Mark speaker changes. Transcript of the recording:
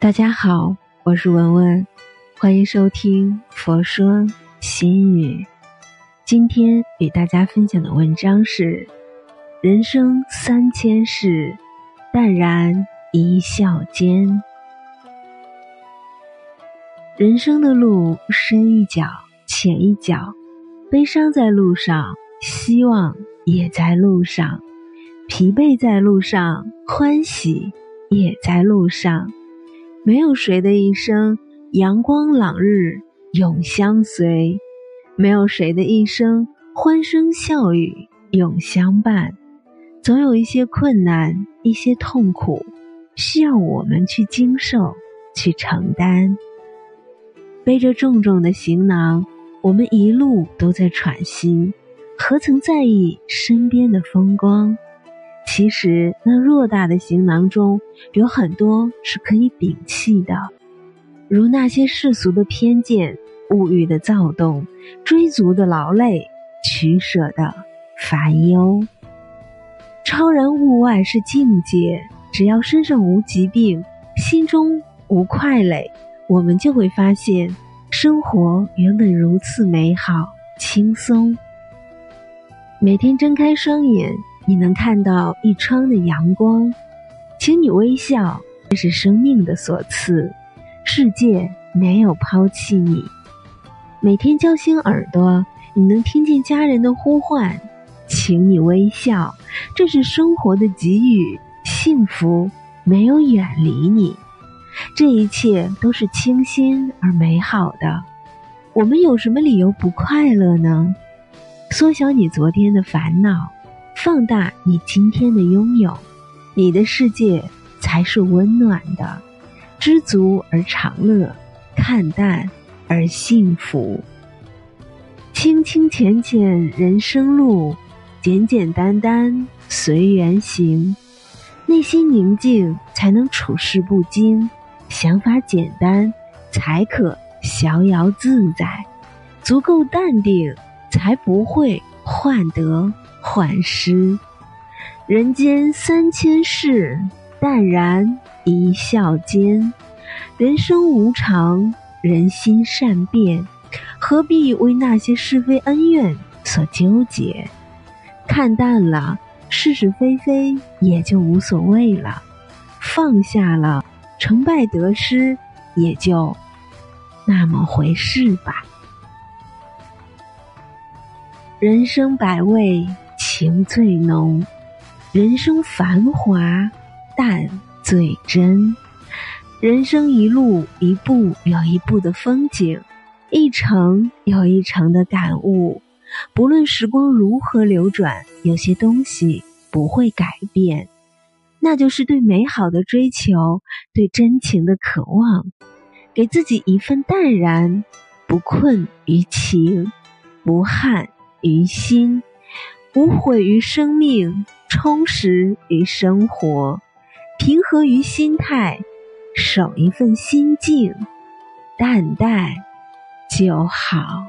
Speaker 1: 大家好，我是文文，欢迎收听《佛说心语》。今天与大家分享的文章是：人生三千事，淡然一笑间。人生的路深一脚浅一脚，悲伤在路上，希望也在路上，疲惫在路上，欢喜也在路上。没有谁的一生阳光朗日永相随，没有谁的一生欢声笑语永相伴。总有一些困难，一些痛苦，需要我们去经受，去承担。背着重重的行囊，我们一路都在喘息，何曾在意身边的风光？其实，那偌大的行囊中有很多是可以摒弃的，如那些世俗的偏见、物欲的躁动、追逐的劳累、取舍的烦忧。超然物外是境界，只要身上无疾病，心中无快累，我们就会发现，生活原本如此美好、轻松。每天睁开双眼。你能看到一窗的阳光，请你微笑，这是生命的所赐。世界没有抛弃你。每天叫醒耳朵，你能听见家人的呼唤，请你微笑，这是生活的给予。幸福没有远离你，这一切都是清新而美好的。我们有什么理由不快乐呢？缩小你昨天的烦恼。放大你今天的拥有，你的世界才是温暖的。知足而常乐，看淡而幸福。清清浅浅人生路，简简单单随缘行。内心宁静才能处事不惊，想法简单才可逍遥自在。足够淡定，才不会患得。患失，人间三千事，淡然一笑间。人生无常，人心善变，何必为那些是非恩怨所纠结？看淡了是是非非，也就无所谓了；放下了成败得失，也就那么回事吧。人生百味。情最浓，人生繁华，淡最真。人生一路一步有一步的风景，一程有一程的感悟。不论时光如何流转，有些东西不会改变，那就是对美好的追求，对真情的渴望。给自己一份淡然，不困于情，不憾于心。无悔于生命，充实于生活，平和于心态，守一份心境，淡淡就好。